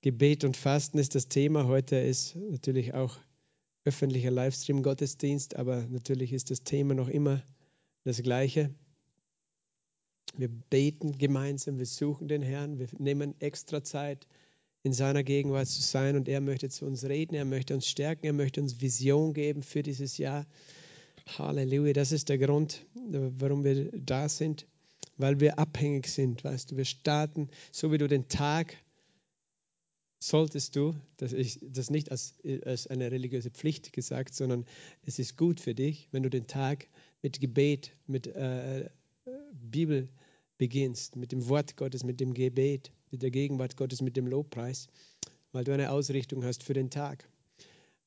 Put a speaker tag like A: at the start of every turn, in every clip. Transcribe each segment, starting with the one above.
A: Gebet und Fasten ist das Thema. Heute ist natürlich auch öffentlicher Livestream-Gottesdienst, aber natürlich ist das Thema noch immer das gleiche. Wir beten gemeinsam, wir suchen den Herrn, wir nehmen extra Zeit, in seiner Gegenwart zu sein und er möchte zu uns reden, er möchte uns stärken, er möchte uns Vision geben für dieses Jahr. Halleluja, das ist der Grund, warum wir da sind, weil wir abhängig sind, weißt du, wir starten, so wie du den Tag solltest du, das ist das nicht als, als eine religiöse Pflicht gesagt, sondern es ist gut für dich, wenn du den Tag mit Gebet, mit äh, Bibel beginnst, mit dem Wort Gottes, mit dem Gebet, mit der Gegenwart Gottes, mit dem Lobpreis, weil du eine Ausrichtung hast für den Tag.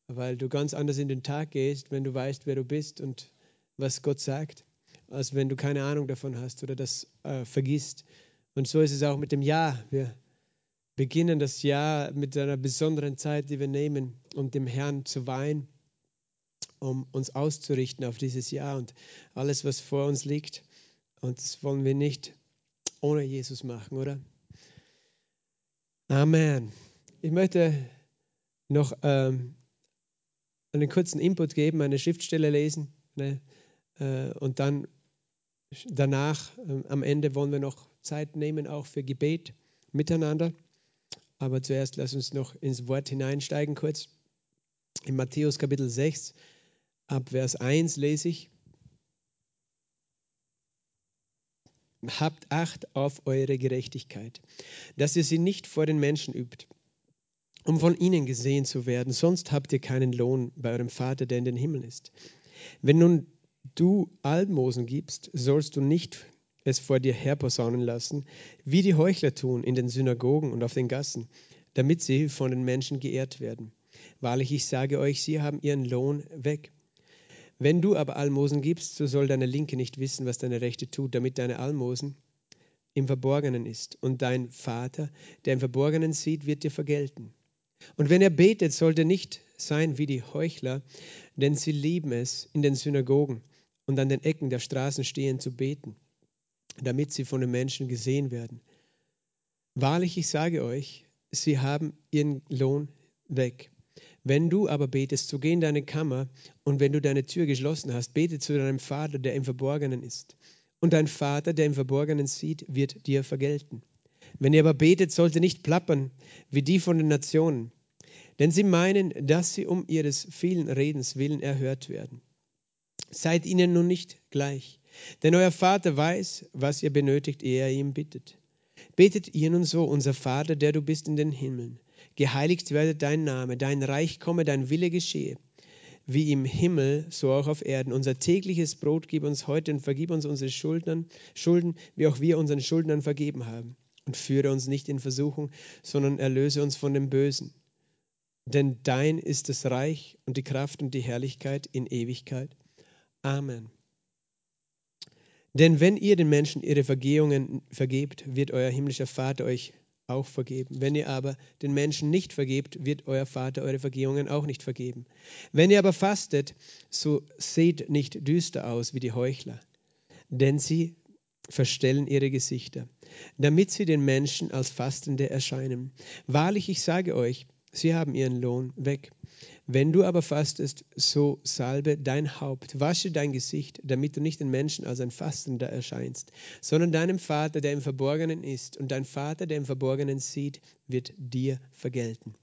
A: Weil du ganz anders in den Tag gehst, wenn du weißt, wer du bist und was Gott sagt, als wenn du keine Ahnung davon hast oder das äh, vergisst. Und so ist es auch mit dem Jahr. Wir beginnen das Jahr mit einer besonderen Zeit, die wir nehmen, um dem Herrn zu weihen, um uns auszurichten auf dieses Jahr und alles, was vor uns liegt. Und das wollen wir nicht ohne Jesus machen, oder? Amen. Ich möchte noch ähm, einen kurzen Input geben, eine Schriftstelle lesen ne? äh, und dann danach, äh, am Ende wollen wir noch Zeit nehmen, auch für Gebet miteinander. Aber zuerst lass uns noch ins Wort hineinsteigen kurz. In Matthäus Kapitel 6, ab Vers 1 lese ich. Habt Acht auf eure Gerechtigkeit, dass ihr sie nicht vor den Menschen übt, um von ihnen gesehen zu werden, sonst habt ihr keinen Lohn bei eurem Vater, der in den Himmel ist. Wenn nun du Almosen gibst, sollst du nicht es vor dir herposaunen lassen, wie die Heuchler tun in den Synagogen und auf den Gassen, damit sie von den Menschen geehrt werden. Wahrlich, ich sage euch, sie haben ihren Lohn weg. Wenn du aber Almosen gibst, so soll deine Linke nicht wissen, was deine Rechte tut, damit deine Almosen im Verborgenen ist. Und dein Vater, der im Verborgenen sieht, wird dir vergelten. Und wenn er betet, sollte nicht sein wie die Heuchler, denn sie lieben es, in den Synagogen und an den Ecken der Straßen stehen zu beten damit sie von den Menschen gesehen werden. Wahrlich, ich sage euch, sie haben ihren Lohn weg. Wenn du aber betest, so geh in deine Kammer und wenn du deine Tür geschlossen hast, bete zu deinem Vater, der im Verborgenen ist. Und dein Vater, der im Verborgenen sieht, wird dir vergelten. Wenn ihr aber betet, sollt ihr nicht plappern wie die von den Nationen, denn sie meinen, dass sie um ihres vielen Redens willen erhört werden. Seid ihnen nun nicht gleich, denn euer Vater weiß, was ihr benötigt, ehe er ihm bittet. Betet ihr nun so, unser Vater, der du bist in den Himmeln, geheiligt werde dein Name, dein Reich komme, dein Wille geschehe, wie im Himmel, so auch auf Erden. Unser tägliches Brot gib uns heute und vergib uns unsere Schulden, Schulden, wie auch wir unseren Schuldnern vergeben haben. Und führe uns nicht in Versuchung, sondern erlöse uns von dem Bösen. Denn dein ist das Reich und die Kraft und die Herrlichkeit in Ewigkeit. Amen. Denn wenn ihr den Menschen ihre Vergehungen vergebt, wird euer himmlischer Vater euch auch vergeben. Wenn ihr aber den Menschen nicht vergebt, wird euer Vater eure Vergehungen auch nicht vergeben. Wenn ihr aber fastet, so seht nicht düster aus wie die Heuchler, denn sie verstellen ihre Gesichter, damit sie den Menschen als Fastende erscheinen. Wahrlich, ich sage euch, sie haben ihren Lohn weg. Wenn du aber fastest, so salbe dein Haupt, wasche dein Gesicht, damit du nicht den Menschen als ein Fastender erscheinst, sondern deinem Vater, der im Verborgenen ist. Und dein Vater, der im Verborgenen sieht, wird dir vergelten.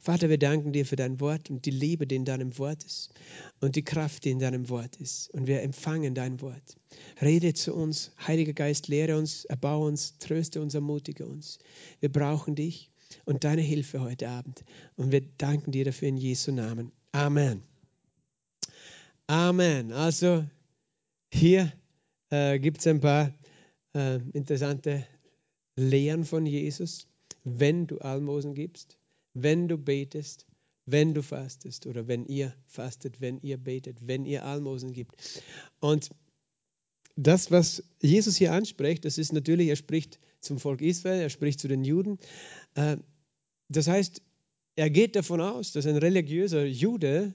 A: Vater, wir danken dir für dein Wort und die Liebe, die in deinem Wort ist und die Kraft, die in deinem Wort ist. Und wir empfangen dein Wort. Rede zu uns, Heiliger Geist, lehre uns, erbaue uns, tröste uns, ermutige uns. Wir brauchen dich und deine Hilfe heute Abend. Und wir danken dir dafür in Jesu Namen. Amen. Amen. Also hier äh, gibt es ein paar äh, interessante Lehren von Jesus. Wenn du Almosen gibst, wenn du betest, wenn du fastest oder wenn ihr fastet, wenn ihr betet, wenn ihr Almosen gibt. Und das, was Jesus hier anspricht, das ist natürlich, er spricht zum Volk Israel, er spricht zu den Juden. Äh, das heißt, er geht davon aus, dass ein religiöser Jude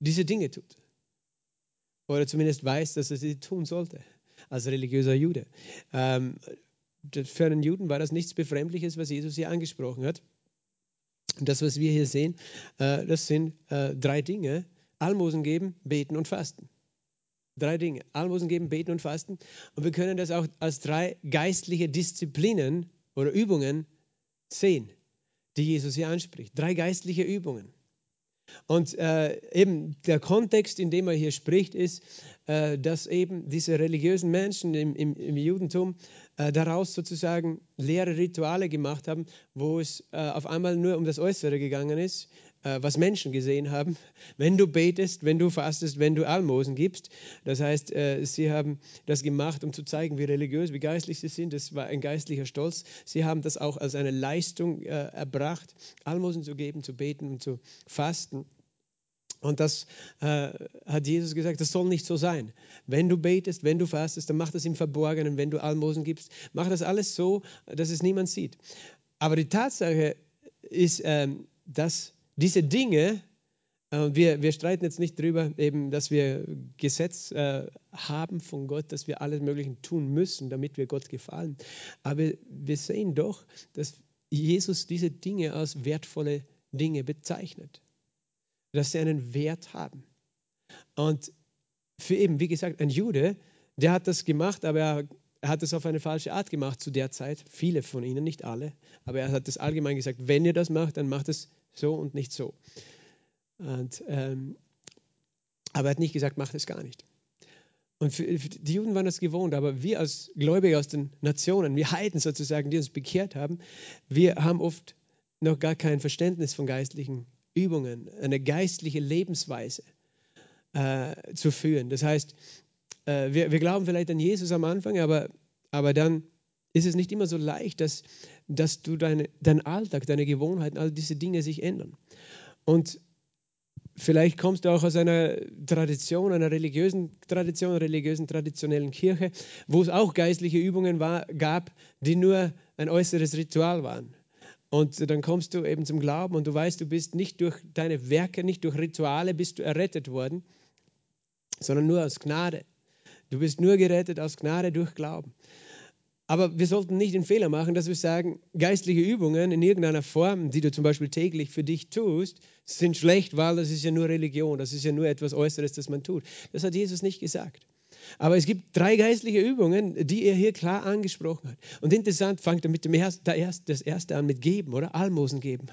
A: diese Dinge tut. Oder zumindest weiß, dass er sie tun sollte, als religiöser Jude. Ähm, für einen Juden war das nichts Befremdliches, was Jesus hier angesprochen hat. Das, was wir hier sehen, äh, das sind äh, drei Dinge. Almosen geben, beten und fasten. Drei Dinge. Almosen geben, beten und fasten. Und wir können das auch als drei geistliche Disziplinen oder Übungen sehen, die Jesus hier anspricht. Drei geistliche Übungen. Und äh, eben der Kontext, in dem er hier spricht, ist, äh, dass eben diese religiösen Menschen im, im, im Judentum äh, daraus sozusagen leere Rituale gemacht haben, wo es äh, auf einmal nur um das Äußere gegangen ist, was Menschen gesehen haben, wenn du betest, wenn du fastest, wenn du Almosen gibst. Das heißt, äh, sie haben das gemacht, um zu zeigen, wie religiös, wie geistlich sie sind. Das war ein geistlicher Stolz. Sie haben das auch als eine Leistung äh, erbracht, Almosen zu geben, zu beten und zu fasten. Und das äh, hat Jesus gesagt, das soll nicht so sein. Wenn du betest, wenn du fastest, dann mach das im Verborgenen. Wenn du Almosen gibst, mach das alles so, dass es niemand sieht. Aber die Tatsache ist, ähm, dass diese Dinge, äh, wir, wir streiten jetzt nicht darüber, eben, dass wir Gesetz äh, haben von Gott, dass wir alles Mögliche tun müssen, damit wir Gott gefallen. Aber wir sehen doch, dass Jesus diese Dinge als wertvolle Dinge bezeichnet dass sie einen Wert haben. Und für eben, wie gesagt, ein Jude, der hat das gemacht, aber er, hat es auf eine falsche Art gemacht zu der Zeit. Viele von ihnen, nicht alle, aber er hat das allgemein gesagt, wenn ihr das macht, dann macht es so und nicht so. Und, ähm, aber er hat nicht gesagt, macht es gar nicht. Und für, für die Juden waren das gewohnt, aber wir als Gläubige aus den Nationen, wir Heiden sozusagen, die uns bekehrt haben, wir haben oft noch gar kein Verständnis von geistlichen Übungen, eine geistliche Lebensweise äh, zu führen. Das heißt, äh, wir, wir, glauben vielleicht an Jesus am Anfang, aber, aber dann ist es nicht immer so leicht, dass, dass du deine, dein Alltag, deine Gewohnheiten, all diese Dinge sich ändern. Und vielleicht kommst du auch aus einer Tradition, einer religiösen Tradition, religiösen traditionellen Kirche, wo es auch geistliche Übungen war, gab, die nur ein äußeres Ritual waren. Und dann kommst du eben zum Glauben und du weißt, du bist nicht durch deine Werke, nicht durch Rituale bist du errettet worden, sondern nur aus Gnade. Du bist nur gerettet aus Gnade durch Glauben. Aber wir sollten nicht den Fehler machen, dass wir sagen, geistliche Übungen in irgendeiner Form, die du zum Beispiel täglich für dich tust, sind schlecht, weil das ist ja nur Religion, das ist ja nur etwas Äußeres, das man tut. Das hat Jesus nicht gesagt. Aber es gibt drei geistliche Übungen, die er hier klar angesprochen hat. Und interessant fängt er mit dem ersten, das erste an mit geben, oder? Almosen geben.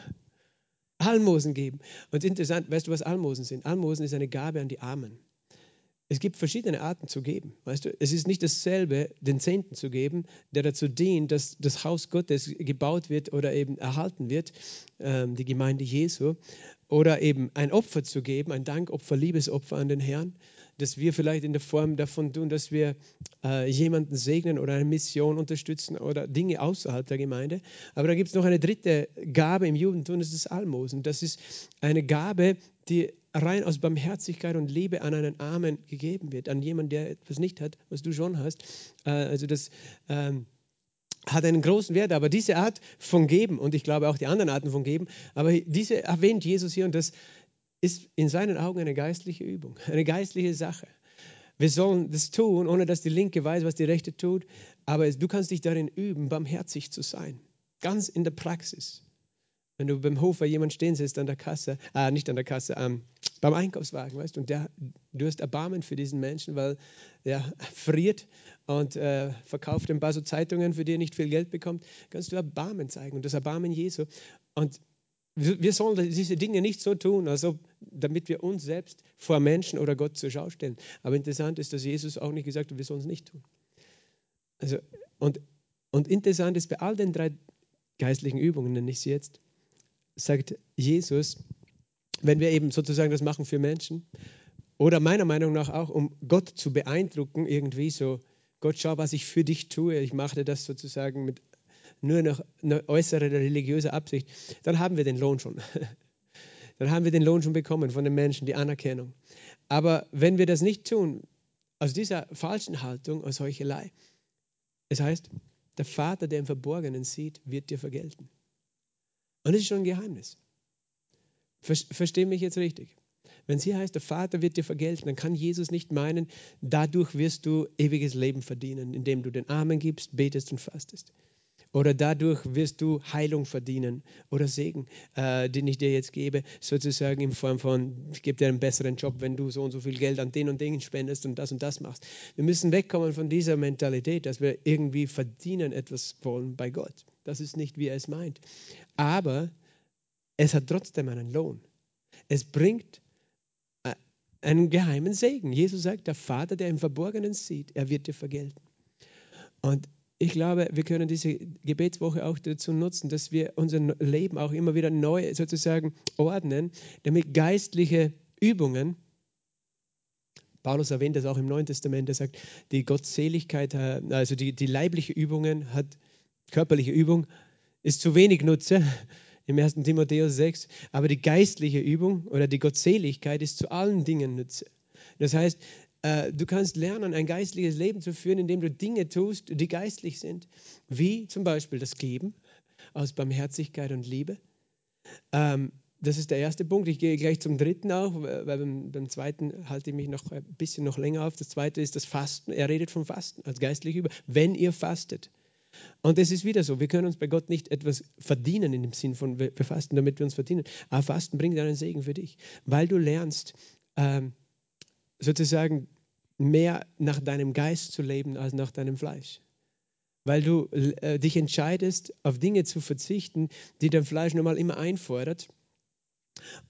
A: Almosen geben. Und interessant, weißt du, was Almosen sind? Almosen ist eine Gabe an die Armen. Es gibt verschiedene Arten zu geben. Weißt du, es ist nicht dasselbe, den Zehnten zu geben, der dazu dient, dass das Haus Gottes gebaut wird oder eben erhalten wird, ähm, die Gemeinde Jesu, oder eben ein Opfer zu geben, ein Dankopfer, Liebesopfer an den Herrn, dass wir vielleicht in der Form davon tun, dass wir äh, jemanden segnen oder eine Mission unterstützen oder Dinge außerhalb der Gemeinde. Aber da gibt es noch eine dritte Gabe im Judentum, das ist Almosen. Das ist eine Gabe, die rein aus Barmherzigkeit und Liebe an einen Armen gegeben wird, an jemanden, der etwas nicht hat, was du schon hast. Äh, also das ähm, hat einen großen Wert, aber diese Art von Geben und ich glaube auch die anderen Arten von Geben, aber diese erwähnt Jesus hier und das ist in seinen Augen eine geistliche Übung, eine geistliche Sache. Wir sollen das tun, ohne dass die Linke weiß, was die Rechte tut. Aber du kannst dich darin üben, barmherzig zu sein. Ganz in der Praxis. Wenn du beim Hofer jemand stehen siehst an der Kasse, äh, nicht an der Kasse, ähm, beim Einkaufswagen, weißt und der, du hast Erbarmen für diesen Menschen, weil er friert und äh, verkauft ein paar so Zeitungen, für die er nicht viel Geld bekommt, kannst du Erbarmen zeigen und das Erbarmen Jesu. Und wir sollen diese Dinge nicht so tun, als ob, damit wir uns selbst vor Menschen oder Gott zur Schau stellen. Aber interessant ist, dass Jesus auch nicht gesagt hat, wir sollen es nicht tun. Also, und, und interessant ist, bei all den drei geistlichen Übungen, nenne ich sie jetzt, sagt Jesus, wenn wir eben sozusagen das machen für Menschen, oder meiner Meinung nach auch, um Gott zu beeindrucken, irgendwie so, Gott, schau, was ich für dich tue. Ich mache das sozusagen mit nur noch eine äußere religiöse Absicht, dann haben wir den Lohn schon. Dann haben wir den Lohn schon bekommen von den Menschen, die Anerkennung. Aber wenn wir das nicht tun, aus dieser falschen Haltung, aus Heuchelei, es heißt, der Vater, der im Verborgenen sieht, wird dir vergelten. Und das ist schon ein Geheimnis. Versteh mich jetzt richtig. Wenn es hier heißt, der Vater wird dir vergelten, dann kann Jesus nicht meinen, dadurch wirst du ewiges Leben verdienen, indem du den Armen gibst, betest und fastest. Oder dadurch wirst du Heilung verdienen oder Segen, äh, den ich dir jetzt gebe, sozusagen in Form von, ich gebe dir einen besseren Job, wenn du so und so viel Geld an den und den spendest und das und das machst. Wir müssen wegkommen von dieser Mentalität, dass wir irgendwie verdienen etwas wollen bei Gott. Das ist nicht, wie er es meint. Aber es hat trotzdem einen Lohn. Es bringt äh, einen geheimen Segen. Jesus sagt, der Vater, der im Verborgenen sieht, er wird dir vergelten. Und ich glaube, wir können diese Gebetswoche auch dazu nutzen, dass wir unser Leben auch immer wieder neu sozusagen ordnen, damit geistliche Übungen, Paulus erwähnt das auch im Neuen Testament, er sagt, die Gottseligkeit, äh, also die, die leibliche Übungen hat, körperliche Übung ist zu wenig Nutze im 1. Timotheus 6, aber die geistliche Übung oder die Gottseligkeit ist zu allen Dingen Nutze. Das heißt, du kannst lernen, ein geistliches Leben zu führen, indem du Dinge tust, die geistlich sind, wie zum Beispiel das Geben aus Barmherzigkeit und Liebe. Ähm, das ist der erste Punkt. Ich gehe gleich zum dritten auch, weil beim, beim, zweiten halte ich mich noch ein bisschen noch länger auf. Das zweite ist das Fasten. Er redet vom Fasten als geistlich über. Wenn ihr fastet. Und es ist wieder so, wir können uns bei Gott nicht etwas verdienen in dem Sinn von, wir fasten, damit wir uns verdienen. Aber Fasten bringt einen Segen für dich, weil du lernst, ähm, sozusagen mehr nach deinem Geist zu leben als nach deinem Fleisch. Weil du äh, dich entscheidest, auf Dinge zu verzichten, die dein Fleisch normal immer einfordert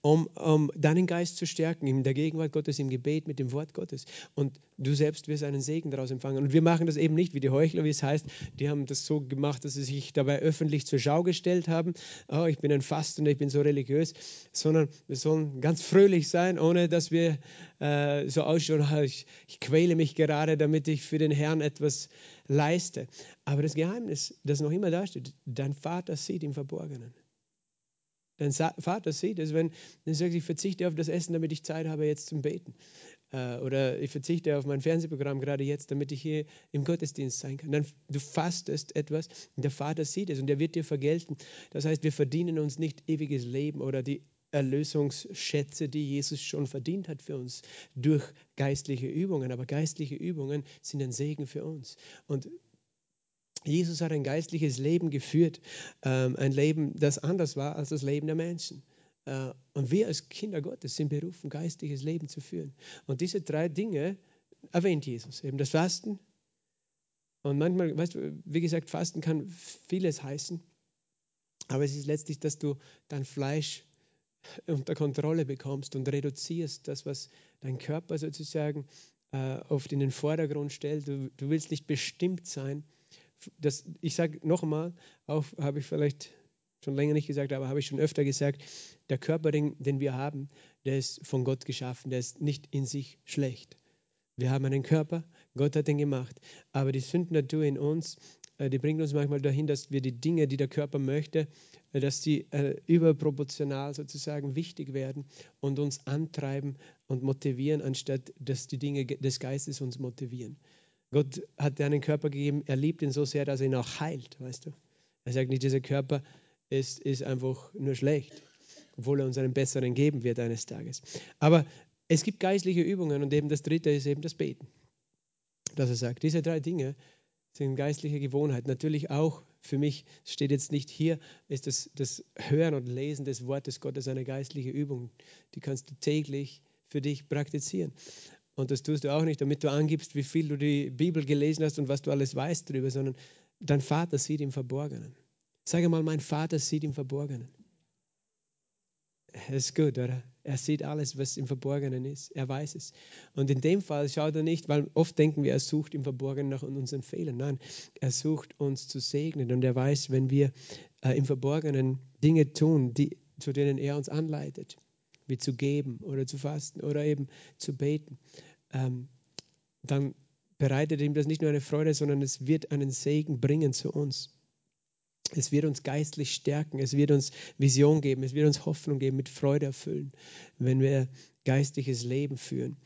A: um, um deinen Geist zu stärken in der Gegenwart Gottes, im Gebet, mit dem Wort Gottes. Und du selbst wirst einen Segen daraus empfangen. Und wir machen das eben nicht wie die Heuchler, wie es heißt. Die haben das so gemacht, dass sie sich dabei öffentlich zur Schau gestellt haben. Oh, ich bin ein Fastender, ich bin so religiös. Sondern wir sollen ganz fröhlich sein, ohne dass wir äh, so ausschauen, oh, ich, ich quäle mich gerade, damit ich für den Herrn etwas leiste. Aber das Geheimnis, das noch immer da steht, dein Vater sieht im Verborgenen. Dein Vater sieht es, wenn du sagst, ich verzichte auf das Essen, damit ich Zeit habe jetzt zum Beten. Äh, oder ich verzichte auf mein Fernsehprogramm gerade jetzt, damit ich hier im Gottesdienst sein kann. Dann du fastest etwas und der Vater sieht es und er wird dir vergelten. Das heißt, wir verdienen uns nicht ewiges Leben oder die Erlösungsschätze, die Jesus schon verdient hat für uns durch geistliche Übungen. Aber geistliche Übungen sind ein Segen für uns. Und Jesus hat ein geistliches Leben geführt, ähm, ein Leben, das anders war als das Leben der Menschen. Äh, und wir als Kinder Gottes sind berufen, geistliches Leben zu führen. Und diese drei Dinge erwähnt Jesus. Eben das Fasten. Und manchmal, weißt du, wie gesagt, Fasten kann vieles heißen. Aber es ist letztlich, dass du dein Fleisch unter Kontrolle bekommst und reduzierst das, was dein Körper sozusagen äh, oft in den Vordergrund stellt. Du, du willst nicht bestimmt sein das, ich sage nochmal, auch habe ich vielleicht schon länger nicht gesagt, aber habe ich schon öfter gesagt, der Körper, den, den wir haben, der ist von Gott geschaffen, der ist nicht in sich schlecht. Wir haben einen Körper, Gott hat den gemacht, aber die Sündnatur in uns, äh, die bringt uns manchmal dahin, dass wir die Dinge, die der Körper möchte, äh, dass die äh, überproportional sozusagen wichtig werden und uns antreiben und motivieren, anstatt dass die Dinge des Geistes uns motivieren. Gott hat dir einen Körper gegeben, er liebt ihn so sehr, dass er ihn auch heilt, weißt du. Er sagt nicht, dieser Körper ist, ist einfach nur schlecht, obwohl er uns einen besseren geben wird eines Tages. Aber es gibt geistliche Übungen und eben das dritte ist eben das Beten. Dass er sagt, diese drei Dinge sind geistliche Gewohnheiten. Natürlich auch für mich, steht jetzt nicht hier, ist das, das Hören und Lesen des Wortes Gottes eine geistliche Übung. Die kannst du täglich für dich praktizieren. Und das tust du auch nicht, damit du angibst, wie viel du die Bibel gelesen hast und was du alles weißt darüber, sondern dein Vater sieht im Verborgenen. Sag mal, mein Vater sieht im Verborgenen. Das ist gut, oder? Er sieht alles, was im Verborgenen ist. Er weiß es. Und in dem Fall schaut er nicht, weil oft denken wir, er sucht im Verborgenen nach unseren Fehlern. Nein, er sucht uns zu segnen und er weiß, wenn wir äh, im Verborgenen Dinge tun, die, zu denen er uns anleitet, wie zu geben oder zu fasten oder eben zu beten, ähm, dann bereitet ihm das nicht nur eine Freude, sondern es wird einen Segen bringen zu uns. Es wird uns geistlich stärken, es wird uns Vision geben, es wird uns Hoffnung geben, mit Freude erfüllen, wenn wir geistliches Leben führen.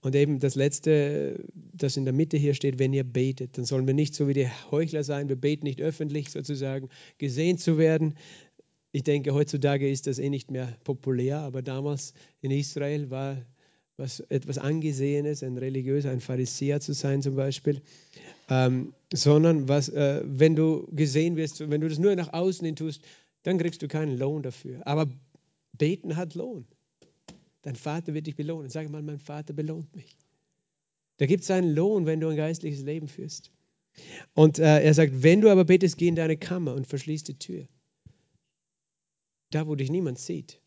A: Und eben das Letzte, das in der Mitte hier steht, wenn ihr betet, dann sollen wir nicht so wie die Heuchler sein, wir beten nicht öffentlich sozusagen, gesehen zu werden. Ich denke, heutzutage ist das eh nicht mehr populär, aber damals in Israel war was etwas Angesehenes, ein Religiöser, ein Pharisäer zu sein zum Beispiel, ähm, sondern was, äh, wenn du gesehen wirst, wenn du das nur nach außen hin tust, dann kriegst du keinen Lohn dafür. Aber beten hat Lohn. Dein Vater wird dich belohnen. Sag mal, mein Vater belohnt mich. Da gibt es einen Lohn, wenn du ein geistliches Leben führst. Und äh, er sagt, wenn du aber betest, geh in deine Kammer und verschließ die Tür. Da, wo dich niemand sieht.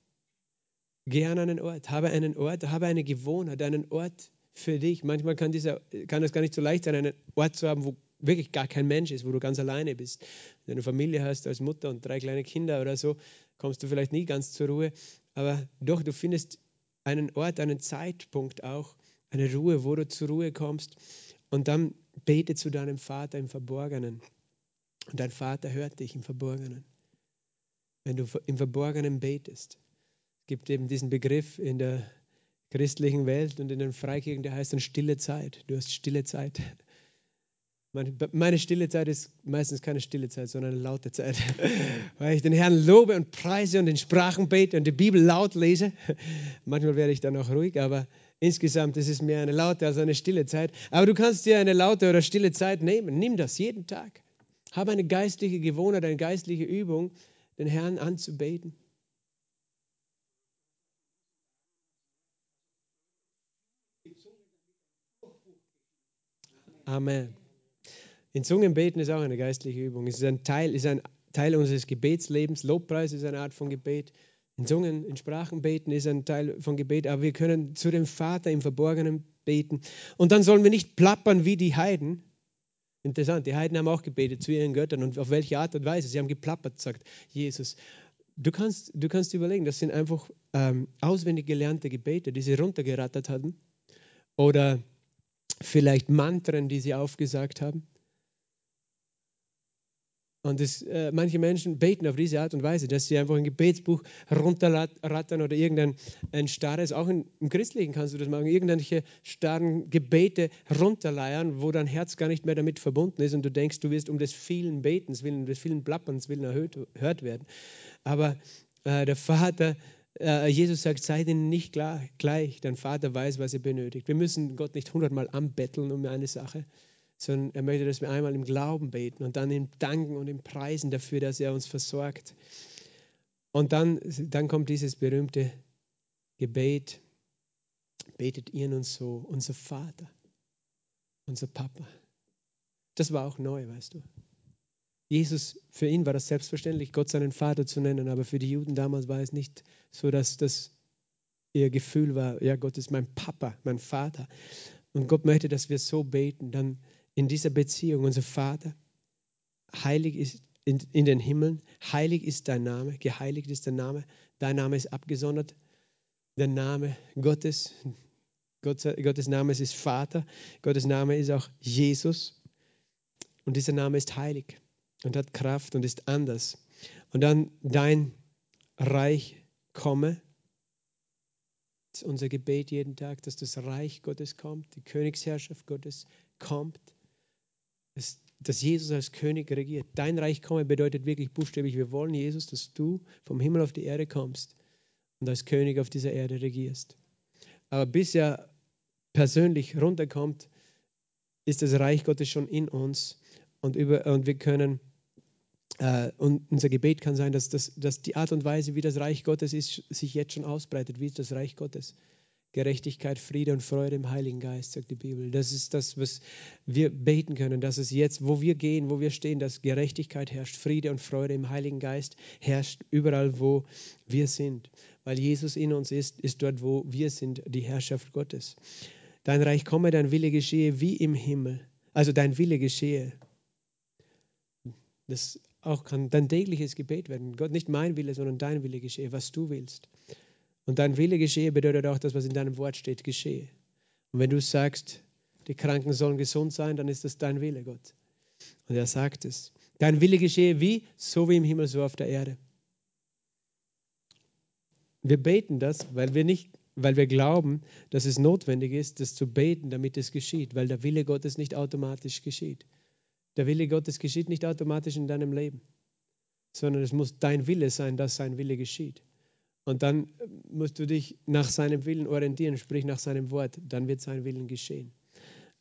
A: Geh an einen Ort, habe einen Ort, habe eine Gewohnheit, einen Ort für dich. Manchmal kann, dieser, kann es gar nicht so leicht sein, einen Ort zu haben, wo wirklich gar kein Mensch ist, wo du ganz alleine bist. Wenn du eine Familie hast als Mutter und drei kleine Kinder oder so, kommst du vielleicht nie ganz zur Ruhe. Aber doch, du findest einen Ort, einen Zeitpunkt auch, eine Ruhe, wo du zur Ruhe kommst. Und dann bete zu deinem Vater im Verborgenen. Und dein Vater hört dich im Verborgenen. Wenn du im Verborgenen betest. Es gibt eben diesen Begriff in der christlichen Welt und in den Freikirchen, der heißt dann stille Zeit. Du hast stille Zeit. Meine stille Zeit ist meistens keine stille Zeit, sondern eine laute Zeit, weil ich den Herrn lobe und preise und in Sprachen bete und die Bibel laut lese. Manchmal werde ich dann auch ruhig, aber insgesamt ist es mehr eine laute als eine stille Zeit. Aber du kannst dir eine laute oder stille Zeit nehmen. Nimm das jeden Tag. Habe eine geistliche Gewohnheit, eine geistliche Übung, den Herrn anzubeten. Amen. In Zungen beten ist auch eine geistliche Übung. Es ist ein Teil, ist ein Teil unseres Gebetslebens. Lobpreis ist eine Art von Gebet. In Zungen, in Sprachen beten ist ein Teil von Gebet. Aber wir können zu dem Vater im Verborgenen beten. Und dann sollen wir nicht plappern wie die Heiden. Interessant, die Heiden haben auch gebetet zu ihren Göttern. Und auf welche Art und Weise? Sie haben geplappert, sagt Jesus. Du kannst, du kannst überlegen, das sind einfach ähm, auswendig gelernte Gebete, die sie runtergerattert hatten. Oder vielleicht Mantren, die sie aufgesagt haben. Und das, äh, manche Menschen beten auf diese Art und Weise, dass sie einfach ein Gebetsbuch runterrattern oder irgendein ein starres, auch in, im Christlichen kannst du das machen, irgendwelche starren Gebete runterleiern, wo dein Herz gar nicht mehr damit verbunden ist und du denkst, du wirst um des vielen Betens willen, um des vielen Plapperns willen erhöht, erhört werden. Aber äh, der Vater, äh, Jesus sagt, seid ihnen nicht gleich, dein Vater weiß, was ihr benötigt. Wir müssen Gott nicht hundertmal anbetteln um eine Sache, sondern er möchte, dass wir einmal im Glauben beten und dann ihm danken und ihm preisen dafür, dass er uns versorgt. Und dann, dann kommt dieses berühmte Gebet, betet ihr nun so, unser Vater, unser Papa. Das war auch neu, weißt du. Jesus, für ihn war das selbstverständlich, Gott seinen Vater zu nennen, aber für die Juden damals war es nicht so, dass das ihr Gefühl war, ja, Gott ist mein Papa, mein Vater. Und Gott möchte, dass wir so beten, dann in dieser Beziehung, unser Vater, heilig ist in, in, den Himmeln, heilig ist dein Name, geheiligt ist dein Name, dein Name ist abgesondert, der Name Gottes, Gott, Gottes Name ist Vater, Gottes Name ist auch Jesus und dieser Name ist heilig und hat Kraft und ist anders. Und dann dein Reich komme, das ist unser Gebet jeden Tag, dass das Reich Gottes kommt, die Königsherrschaft Gottes kommt dass, dass Jesus als König regiert. Dein Reich komme bedeutet wirklich buchstäblich, wir wollen Jesus, dass du vom Himmel auf die Erde kommst und als König auf dieser Erde regierst. Aber bis er persönlich runterkommt, ist das Reich Gottes schon in uns und, über, und wir können, äh, und unser Gebet kann sein, dass, dass, dass die Art und Weise, wie das Reich Gottes ist, sich jetzt schon ausbreitet. Wie ist das Reich Gottes? Gerechtigkeit, Friede und Freude im Heiligen Geist, sagt die Bibel. Das ist das, was wir beten können, dass es jetzt, wo wir gehen, wo wir stehen, dass Gerechtigkeit herrscht, Friede und Freude im Heiligen Geist herrscht, überall, wo wir sind. Weil Jesus in uns ist, ist dort, wo wir sind, die Herrschaft Gottes. Dein Reich komme, dein Wille geschehe wie im Himmel. Also dein Wille geschehe. Das auch kann dein tägliches Gebet werden. Gott, nicht mein Wille, sondern dein Wille geschehe, was du willst. Und dein Wille geschehe bedeutet auch, dass was in deinem Wort steht, geschehe. Und wenn du sagst, die Kranken sollen gesund sein, dann ist das dein Wille, Gott. Und er sagt es. Dein Wille geschehe wie? So wie im Himmel, so auf der Erde. Wir beten das, weil wir nicht, weil wir glauben, dass es notwendig ist, das zu beten, damit es geschieht, weil der Wille Gottes nicht automatisch geschieht. Der Wille Gottes geschieht nicht automatisch in deinem Leben, sondern es muss dein Wille sein, dass sein Wille geschieht. Und dann musst du dich nach seinem Willen orientieren, sprich nach seinem Wort. Dann wird sein Willen geschehen.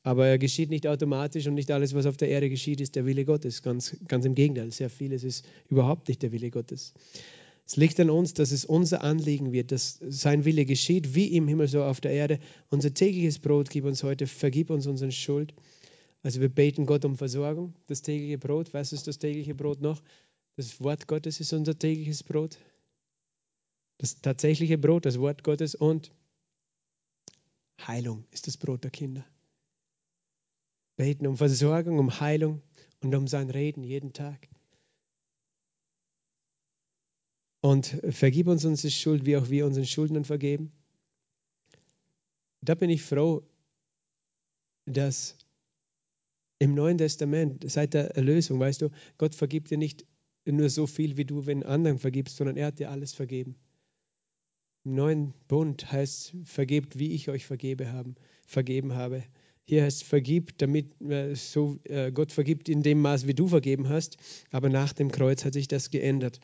A: Aber er geschieht nicht automatisch und nicht alles, was auf der Erde geschieht, ist der Wille Gottes. Ganz, ganz im Gegenteil, sehr vieles ist überhaupt nicht der Wille Gottes. Es liegt an uns, dass es unser Anliegen wird, dass sein Wille geschieht, wie im Himmel so auf der Erde. Unser tägliches Brot gib uns heute, vergib uns unsere Schuld. Also wir beten Gott um Versorgung, das tägliche Brot. Was ist das tägliche Brot noch? Das Wort Gottes ist unser tägliches Brot. Das tatsächliche Brot, das Wort Gottes und Heilung ist das Brot der Kinder. Beten um Versorgung, um Heilung und um sein Reden jeden Tag. Und vergib uns unsere Schuld, wie auch wir unseren Schuldnern vergeben. Da bin ich froh, dass im Neuen Testament, seit der Erlösung, weißt du, Gott vergibt dir nicht nur so viel, wie du wenn anderen vergibst, sondern er hat dir alles vergeben. Im neuen Bund heißt, vergebt, wie ich euch vergebe haben, vergeben habe. Hier heißt vergib, damit äh, so, äh, Gott vergibt in dem Maß, wie du vergeben hast. Aber nach dem Kreuz hat sich das geändert.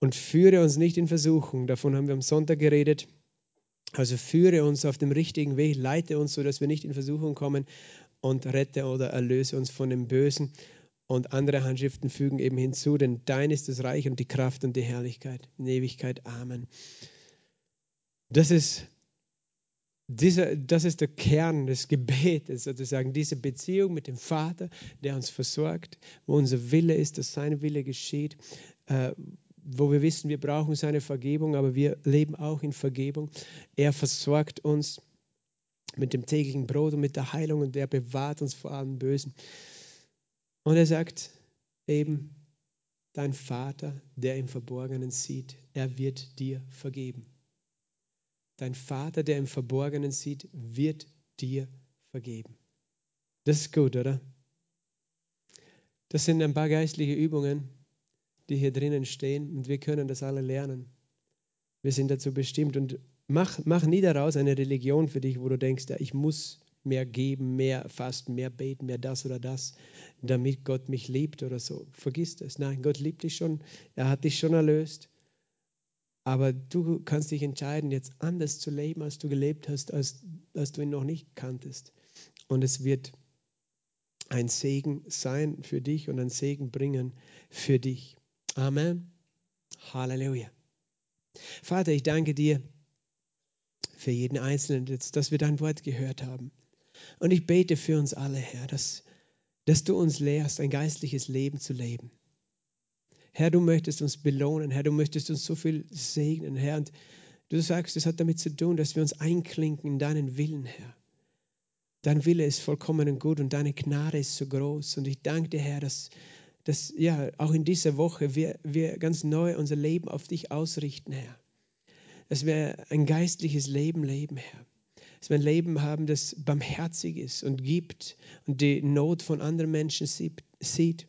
A: Und führe uns nicht in Versuchung. Davon haben wir am Sonntag geredet. Also führe uns auf dem richtigen Weg, leite uns, sodass wir nicht in Versuchung kommen und rette oder erlöse uns von dem Bösen. Und andere Handschriften fügen eben hinzu, denn dein ist das Reich und die Kraft und die Herrlichkeit in Ewigkeit. Amen. Das ist, dieser, das ist der Kern des Gebetes, sozusagen diese Beziehung mit dem Vater, der uns versorgt, wo unser Wille ist, dass sein Wille geschieht, äh, wo wir wissen, wir brauchen seine Vergebung, aber wir leben auch in Vergebung. Er versorgt uns mit dem täglichen Brot und mit der Heilung und er bewahrt uns vor allem Bösen. Und er sagt eben, dein Vater, der im Verborgenen sieht, er wird dir vergeben. Dein Vater, der im Verborgenen sieht, wird dir vergeben. Das ist gut, oder? Das sind ein paar geistliche Übungen, die hier drinnen stehen und wir können das alle lernen. Wir sind dazu bestimmt und mach, mach nie daraus eine Religion für dich, wo du denkst, ja, ich muss mehr geben, mehr fasten, mehr beten, mehr das oder das, damit Gott mich liebt oder so. Vergiss das. Nein, Gott liebt dich schon. Er hat dich schon erlöst. Aber du kannst dich entscheiden, jetzt anders zu leben, als du gelebt hast, als, als du ihn noch nicht kanntest. Und es wird ein Segen sein für dich und ein Segen bringen für dich. Amen. Halleluja. Vater, ich danke dir für jeden Einzelnen, dass wir dein Wort gehört haben. Und ich bete für uns alle, Herr, dass, dass du uns lehrst, ein geistliches Leben zu leben. Herr, du möchtest uns belohnen, Herr, du möchtest uns so viel segnen, Herr. Und du sagst, es hat damit zu tun, dass wir uns einklinken in deinen Willen, Herr. Dein Wille ist vollkommen und gut und deine Gnade ist so groß. Und ich danke dir, Herr, dass, dass ja auch in dieser Woche wir, wir ganz neu unser Leben auf dich ausrichten, Herr. Dass wir ein geistliches Leben leben, Herr. Dass wir ein Leben haben, das barmherzig ist und gibt und die Not von anderen Menschen sieht.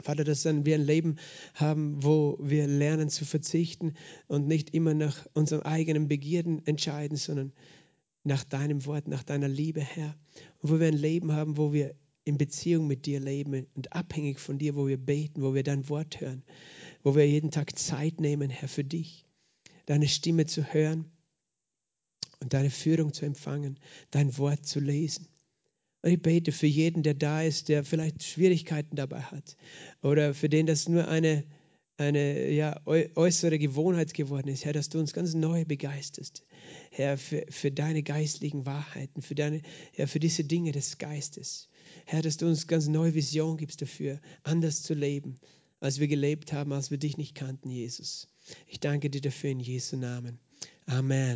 A: Vater, dass wir ein Leben haben, wo wir lernen zu verzichten und nicht immer nach unseren eigenen Begierden entscheiden, sondern nach deinem Wort, nach deiner Liebe, Herr. Und wo wir ein Leben haben, wo wir in Beziehung mit dir leben und abhängig von dir, wo wir beten, wo wir dein Wort hören, wo wir jeden Tag Zeit nehmen, Herr, für dich, deine Stimme zu hören und deine Führung zu empfangen, dein Wort zu lesen. Ich bete für jeden, der da ist, der vielleicht Schwierigkeiten dabei hat oder für den das nur eine, eine ja, äußere Gewohnheit geworden ist, Herr, dass du uns ganz neu begeisterst, Herr, für, für deine geistlichen Wahrheiten, für, deine, Herr, für diese Dinge des Geistes. Herr, dass du uns ganz neue Vision gibst dafür, anders zu leben, als wir gelebt haben, als wir dich nicht kannten, Jesus. Ich danke dir dafür in Jesu Namen. Amen.